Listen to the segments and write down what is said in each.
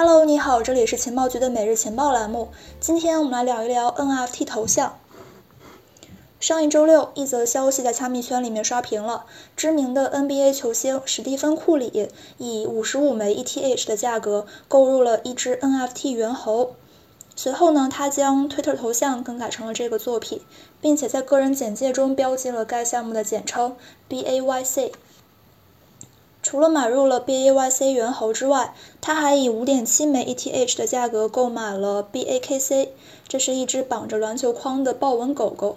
Hello，你好，这里是情报局的每日情报栏目。今天我们来聊一聊 NFT 头像。上一周六，一则消息在加密圈里面刷屏了。知名的 NBA 球星史蒂芬·库里以五十五枚 ETH 的价格购入了一只 NFT 猿猴。随后呢，他将推特头像更改成了这个作品，并且在个人简介中标记了该项目的简称 BAYC。除了买入了 BAYC 猿猴之外，他还以五点七枚 ETH 的价格购买了 BAKC，这是一只绑着篮球框的豹纹狗狗。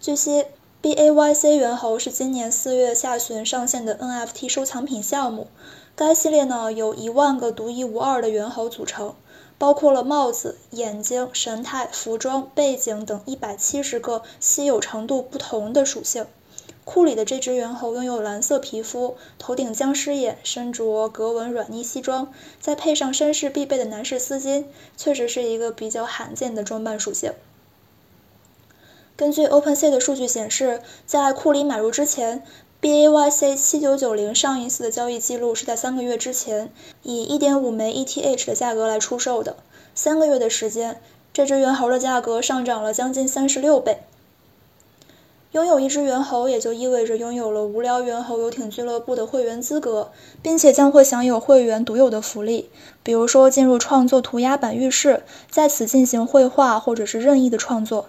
据悉，BAYC 猿猴是今年四月下旬上线的 NFT 收藏品项目。该系列呢由一万个独一无二的猿猴组成，包括了帽子、眼睛、神态、服装、背景等一百七十个稀有程度不同的属性。库里的这只猿猴拥有蓝色皮肤，头顶僵尸眼，身着格纹软呢西装，再配上绅士必备的男士丝巾，确实是一个比较罕见的装扮属性。根据 OpenSea 的数据显示，在库里买入之前，BAYC 七九九零上一次的交易记录是在三个月之前，以一点五枚 ETH 的价格来出售的。三个月的时间，这只猿猴的价格上涨了将近三十六倍。拥有一只猿猴，也就意味着拥有了无聊猿猴游艇俱乐部的会员资格，并且将会享有会员独有的福利，比如说进入创作涂鸦版浴室，在此进行绘画或者是任意的创作。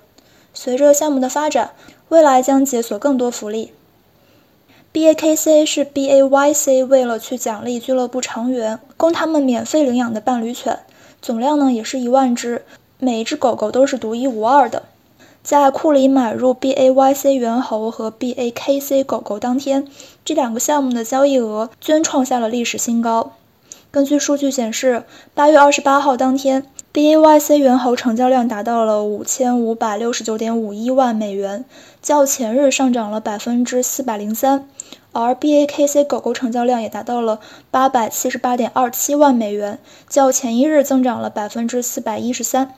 随着项目的发展，未来将解锁更多福利。BAKC 是 BAYC 为了去奖励俱乐部成员，供他们免费领养的伴侣犬，总量呢也是一万只，每一只狗狗都是独一无二的。在库里买入 BAYC 猿猴和 BAKC 狗狗当天，这两个项目的交易额均创下了历史新高。根据数据显示，八月二十八号当天，BAYC 猿猴成交量达到了五千五百六十九点五一万美元，较前日上涨了百分之四百零三。而 BAKC 狗狗成交量也达到了八百七十八点二七万美元，较前一日增长了百分之四百一十三。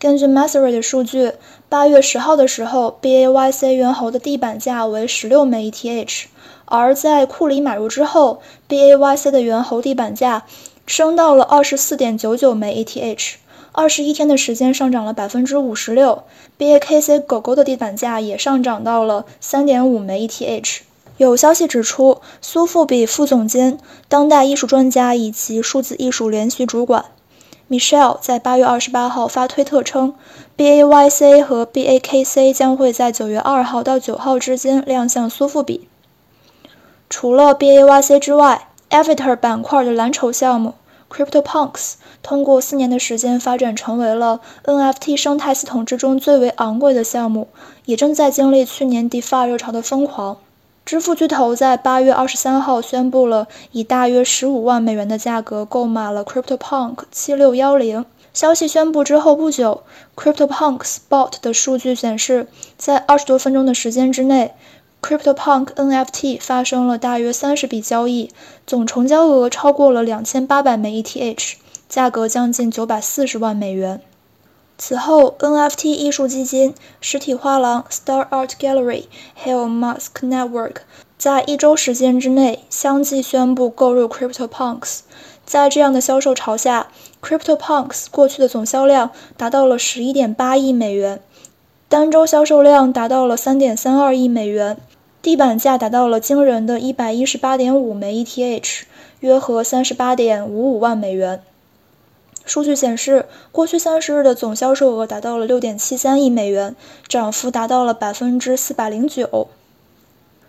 根据 Masery 的数据，八月十号的时候，BAYC 猿猴的地板价为十六枚 ETH，而在库里买入之后，BAYC 的猿猴地板价升到了二十四点九九枚 ETH，二十一天的时间上涨了百分之五十六。BAKC 狗狗的地板价也上涨到了三点五枚 ETH。有消息指出，苏富比副总监、当代艺术专家以及数字艺术联席主管。Michelle 在八月二十八号发推特称，BAYC 和 BAKC 将会在九月二号到九号之间亮相苏富比。除了 BAYC 之外，Avatar 板块的蓝筹项目 CryptoPunks 通过四年的时间发展成为了 NFT 生态系统之中最为昂贵的项目，也正在经历去年 DeFi 热潮的疯狂。支付巨头在八月二十三号宣布了以大约十五万美元的价格购买了 CryptoPunk 七六幺零。消息宣布之后不久，CryptoPunks Bot 的数据显示，在二十多分钟的时间之内，CryptoPunk NFT 发生了大约三十笔交易，总成交额超过了两千八百枚 ETH，价格将近九百四十万美元。此后，NFT 艺术基金、实体画廊 Star Art Gallery 还有 Mask Network 在一周时间之内相继宣布购入 CryptoPunks。在这样的销售潮下，CryptoPunks 过去的总销量达到了十一点八亿美元，单周销售量达到了三点三二亿美元，地板价达到了惊人的一百一十八点五枚 ETH，约合三十八点五五万美元。数据显示，过去三十日的总销售额达到了六点七三亿美元，涨幅达到了百分之四百零九。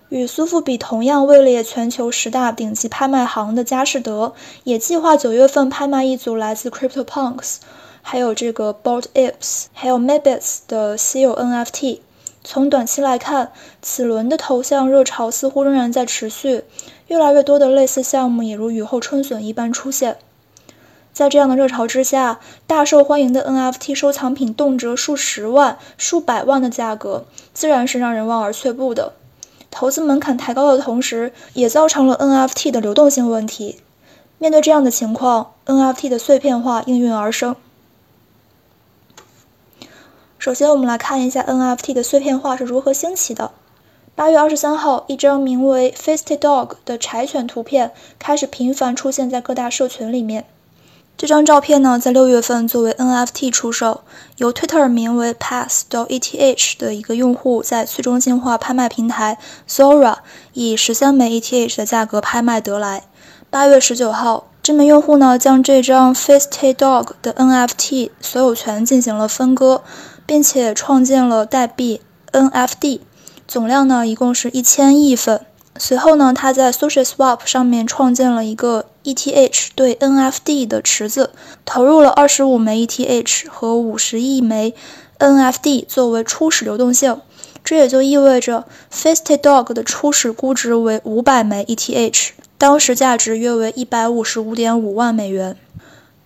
与苏富比同样位列全球十大顶级拍卖行的佳士得，也计划九月份拍卖一组来自 CryptoPunks，还有这个 Bored Apes，还有 Mabits 的稀有 NFT。从短期来看，此轮的头像热潮似乎仍然在持续，越来越多的类似项目也如雨后春笋一般出现。在这样的热潮之下，大受欢迎的 NFT 收藏品动辄数十万、数百万的价格，自然是让人望而却步的。投资门槛抬高的同时，也造成了 NFT 的流动性问题。面对这样的情况，NFT 的碎片化应运而生。首先，我们来看一下 NFT 的碎片化是如何兴起的。八月二十三号，一张名为 Fisty Dog” 的柴犬图片开始频繁出现在各大社群里面。这张照片呢，在六月份作为 NFT 出售，由 Twitter 名为 Pass 到 ETH 的一个用户在去中心化拍卖平台 Zora 以十三枚 ETH 的价格拍卖得来。八月十九号，这名用户呢，将这张 Feisty Dog 的 NFT 所有权进行了分割，并且创建了代币 NFD。总量呢，一共是一千亿份。随后呢，他在 SushiSwap 上面创建了一个 ETH 对 NFD 的池子，投入了二十五枚 ETH 和五十亿枚 NFD 作为初始流动性。这也就意味着 Feisty Dog 的初始估值为五百枚 ETH，当时价值约为一百五十五点五万美元。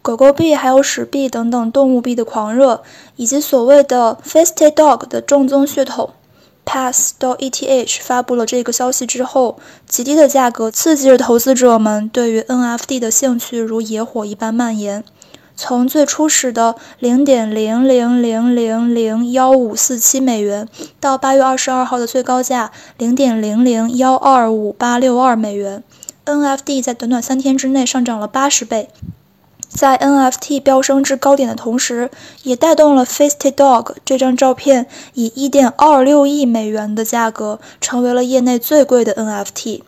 狗狗币、还有史币等等动物币的狂热，以及所谓的 Feisty Dog 的正宗血统。Pass 到 ETH 发布了这个消息之后，极低的价格刺激着投资者们对于 NFT 的兴趣如野火一般蔓延。从最初始的零点零零零零零幺五四七美元，到八月二十二号的最高价零点零零幺二五八六二美元，NFT 在短短三天之内上涨了八十倍。在 NFT 飙升至高点的同时，也带动了 Feisty Dog 这张照片以1.26亿美元的价格成为了业内最贵的 NFT。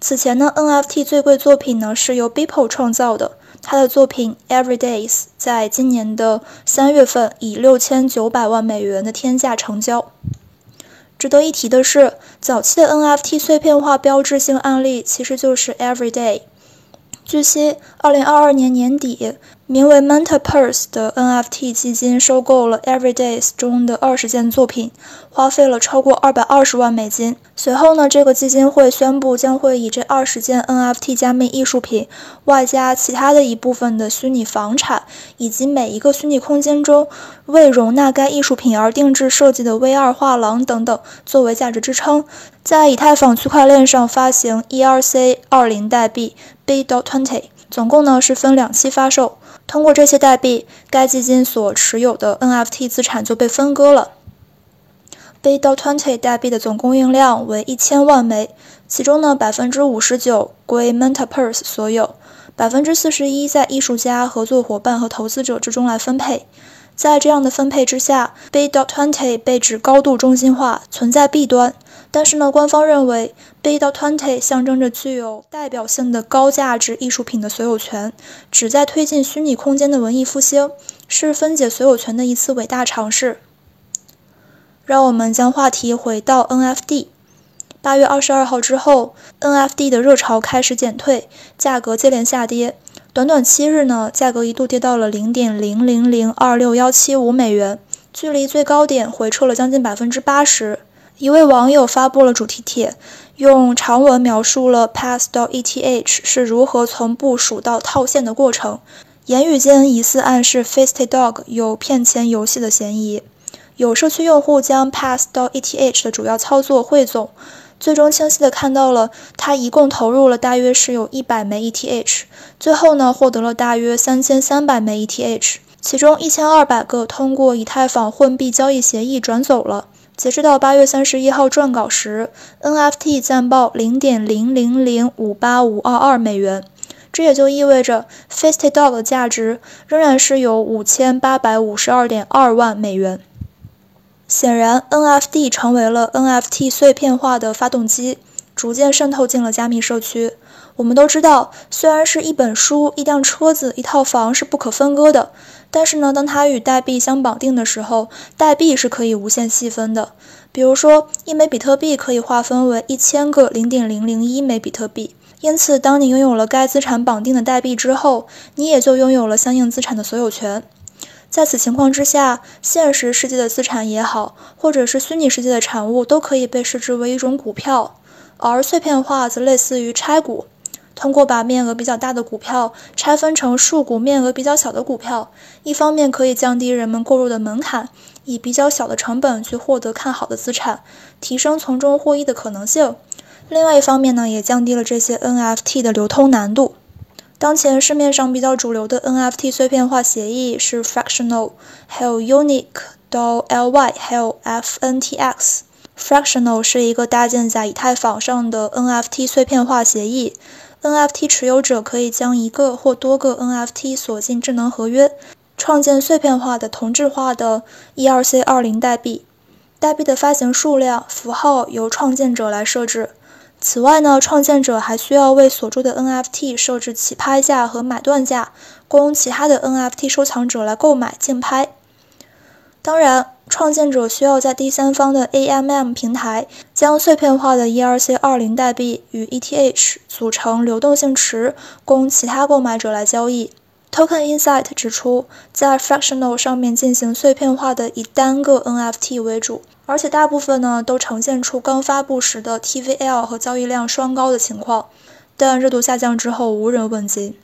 此前呢，NFT 最贵作品呢是由 Beeple 创造的，他的作品 Everydays 在今年的三月份以6900万美元的天价成交。值得一提的是，早期的 NFT 碎片化标志性案例其实就是 Everyday。据悉，二零二二年年底，名为 Manta Purse 的 NFT 基金收购了 Everydays 中的二十件作品，花费了超过二百二十万美金。随后呢，这个基金会宣布将会以这二十件 NFT 加密艺术品，外加其他的一部分的虚拟房产，以及每一个虚拟空间中为容纳该艺术品而定制设计的 VR 画廊等等，作为价值支撑，在以太坊区块链上发行 ERC 二零代币。B. dot twenty，总共呢是分两期发售。通过这些代币，该基金所持有的 NFT 资产就被分割了。B. dot twenty 代币的总供应量为一千万枚，其中呢百分之五十九归 Mentapers 所有，百分之四十一在艺术家、合作伙伴和投资者之中来分配。在这样的分配之下，B. dot twenty 被指高度中心化，存在弊端。但是呢，官方认为，B. dot twenty 象征着具有代表性的高价值艺术品的所有权，旨在推进虚拟空间的文艺复兴，是分解所有权的一次伟大尝试。让我们将话题回到 NFT。八月二十二号之后，NFT 的热潮开始减退，价格接连下跌。短短七日呢，价格一度跌到了零点零零零二六幺七五美元，距离最高点回撤了将近百分之八十。一位网友发布了主题帖，用长文描述了 Pass 到 ETH 是如何从部署到套现的过程，言语间疑似暗示 Faisty Dog 有骗钱游戏的嫌疑。有社区用户将 Pass 到 ETH 的主要操作汇总。最终清晰地看到了，他一共投入了大约是有一百枚 ETH，最后呢获得了大约三千三百枚 ETH，其中一千二百个通过以太坊混币交易协议转走了。截止到八月三十一号撰稿时，NFT 暂报零点零零零五八五二二美元，这也就意味着 Feisty Dog 的价值仍然是有五千八百五十二点二万美元。显然，NFT 成为了 NFT 碎片化的发动机，逐渐渗透进了加密社区。我们都知道，虽然是一本书、一辆车子、一套房是不可分割的，但是呢，当它与代币相绑定的时候，代币是可以无限细分的。比如说，一枚比特币可以划分为一千个零点零零一枚比特币。因此，当你拥有了该资产绑定的代币之后，你也就拥有了相应资产的所有权。在此情况之下，现实世界的资产也好，或者是虚拟世界的产物，都可以被视之为一种股票。而碎片化则类似于拆股，通过把面额比较大的股票拆分成数股面额比较小的股票，一方面可以降低人们购入的门槛，以比较小的成本去获得看好的资产，提升从中获益的可能性；另外一方面呢，也降低了这些 NFT 的流通难度。当前市面上比较主流的 NFT 碎片化协议是 Fractional，还有 Unique 到 Ly，还有 FNTX。Fractional 是一个搭建在以太坊上的 NFT 碎片化协议。NFT 持有者可以将一个或多个 NFT 锁进智能合约，创建碎片化的同质化的 ERC20 代币。代币的发行数量、符号由创建者来设置。此外呢，创建者还需要为锁住的 NFT 设置起拍价和买断价，供其他的 NFT 收藏者来购买竞拍。当然，创建者需要在第三方的 AMM 平台将碎片化的 ERC20 代币与 ETH 组成流动性池，供其他购买者来交易。Token Insight 指出，在 Fractional 上面进行碎片化的以单个 NFT 为主，而且大部分呢都呈现出刚发布时的 TVL 和交易量双高的情况，但热度下降之后无人问津。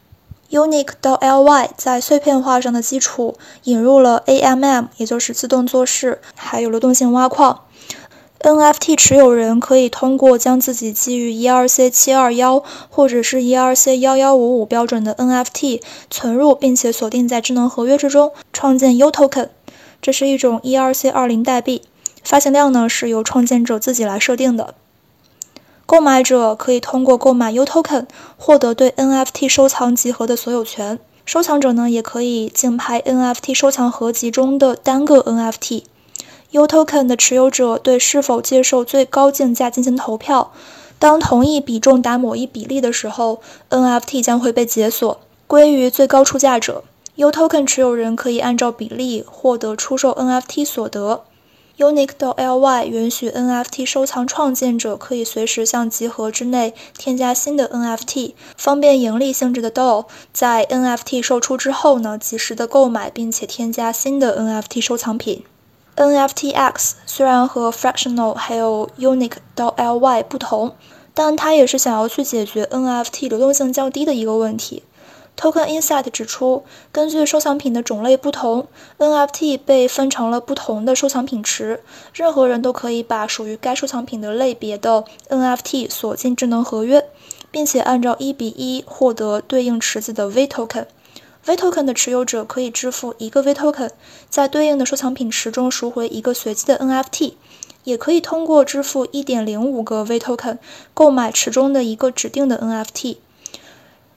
Unique 到 LY 在碎片化上的基础引入了 AMM，也就是自动做事，还有流动性挖矿。NFT 持有人可以通过将自己基于 ERC721 或者是 ERC1155 标准的 NFT 存入，并且锁定在智能合约之中，创建 U Token。这是一种 ERC20 代币，发行量呢是由创建者自己来设定的。购买者可以通过购买 U Token 获得对 NFT 收藏集合的所有权。收藏者呢，也可以竞拍 NFT 收藏合集中的单个 NFT。U Token 的持有者对是否接受最高竞价进行投票。当同意比重达某一比例的时候，NFT 将会被解锁，归于最高出价者。U Token 持有人可以按照比例获得出售 NFT 所得。Unique.ly 允许 NFT 收藏创建者可以随时向集合之内添加新的 NFT，方便盈利性质的 DAO 在 NFT 售出之后呢，及时的购买并且添加新的 NFT 收藏品。NFTX 虽然和 Fractional 还有 Unique.ly 不同，但它也是想要去解决 NFT 流动性较低的一个问题。Token Insight 指出，根据收藏品的种类不同，NFT 被分成了不同的收藏品池。任何人都可以把属于该收藏品的类别的 NFT 锁进智能合约，并且按照一比一获得对应池子的 V Token。V Token 的持有者可以支付一个 V Token，在对应的收藏品池中赎回一个随机的 NFT，也可以通过支付1.05个 V Token 购买池中的一个指定的 NFT。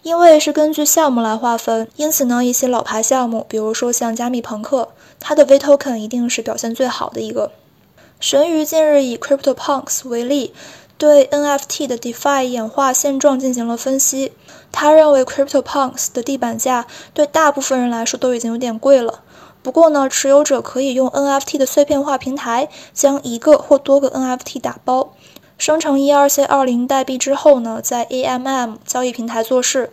因为是根据项目来划分，因此呢，一些老牌项目，比如说像加密朋克，它的 V Token 一定是表现最好的一个。神鱼近日以 CryptoPunks 为例，对 NFT 的 DeFi 演化现状进行了分析。他认为 CryptoPunks 的地板价对大部分人来说都已经有点贵了。不过呢，持有者可以用 NFT 的碎片化平台将一个或多个 NFT 打包。生成 ERC20 代币之后呢，在 AMM 交易平台做事。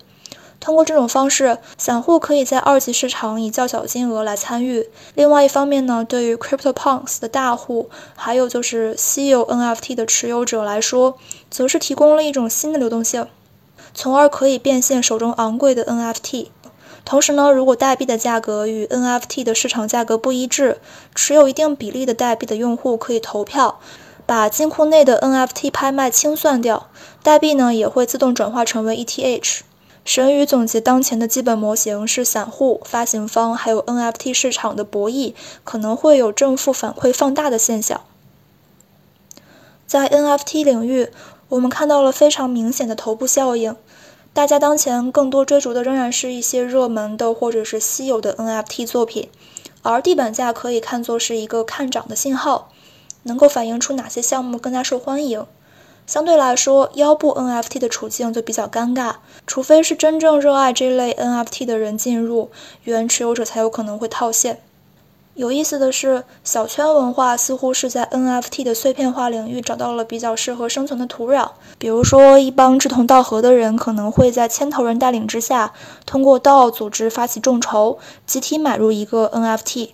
通过这种方式，散户可以在二级市场以较小金额来参与。另外一方面呢，对于 CryptoPunks 的大户，还有就是稀有 NFT 的持有者来说，则是提供了一种新的流动性，从而可以变现手中昂贵的 NFT。同时呢，如果代币的价格与 NFT 的市场价格不一致，持有一定比例的代币的用户可以投票。把金库内的 NFT 拍卖清算掉，代币呢也会自动转化成为 ETH。神宇总结当前的基本模型是散户、发行方还有 NFT 市场的博弈可能会有正负反馈放大的现象。在 NFT 领域，我们看到了非常明显的头部效应。大家当前更多追逐的仍然是一些热门的或者是稀有的 NFT 作品，而地板价可以看作是一个看涨的信号。能够反映出哪些项目更加受欢迎？相对来说，腰部 NFT 的处境就比较尴尬，除非是真正热爱这类 NFT 的人进入，原持有者才有可能会套现。有意思的是，小圈文化似乎是在 NFT 的碎片化领域找到了比较适合生存的土壤。比如说，一帮志同道合的人可能会在牵头人带领之下，通过 DAO 组织发起众筹，集体买入一个 NFT。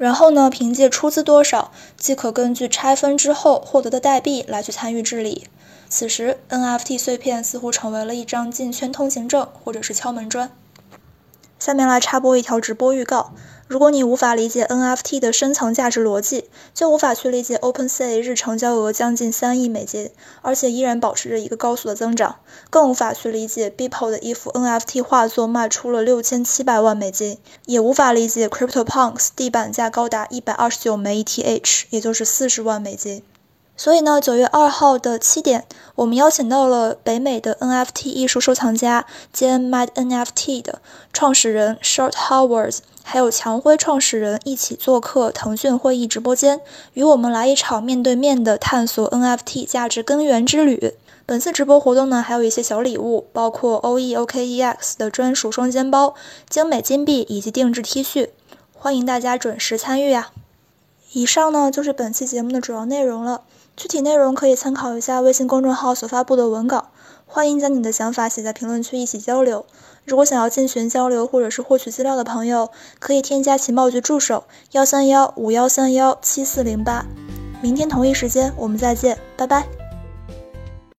然后呢，凭借出资多少，即可根据拆分之后获得的代币来去参与治理。此时，NFT 碎片似乎成为了一张进圈通行证，或者是敲门砖。下面来插播一条直播预告。如果你无法理解 NFT 的深层价值逻辑，就无法去理解 OpenSea 日成交额将近三亿美金，而且依然保持着一个高速的增长，更无法去理解 Beeple 的一幅 NFT 画作卖出了六千七百万美金，也无法理解 CryptoPunks 地板价高达一百二十九枚 ETH，也就是四十万美金。所以呢，九月二号的七点，我们邀请到了北美的 NFT 艺术收藏家兼 Mad NFT 的创始人 Short Howards，还有强辉创始人一起做客腾讯会议直播间，与我们来一场面对面的探索 NFT 价值根源之旅。本次直播活动呢，还有一些小礼物，包括 OEOKEX 的专属双肩包、精美金币以及定制 T 恤，欢迎大家准时参与啊！以上呢就是本期节目的主要内容了。具体内容可以参考一下微信公众号所发布的文稿，欢迎将你的想法写在评论区一起交流。如果想要进群交流或者是获取资料的朋友，可以添加情报局助手幺三幺五幺三幺七四零八。明天同一时间我们再见，拜拜。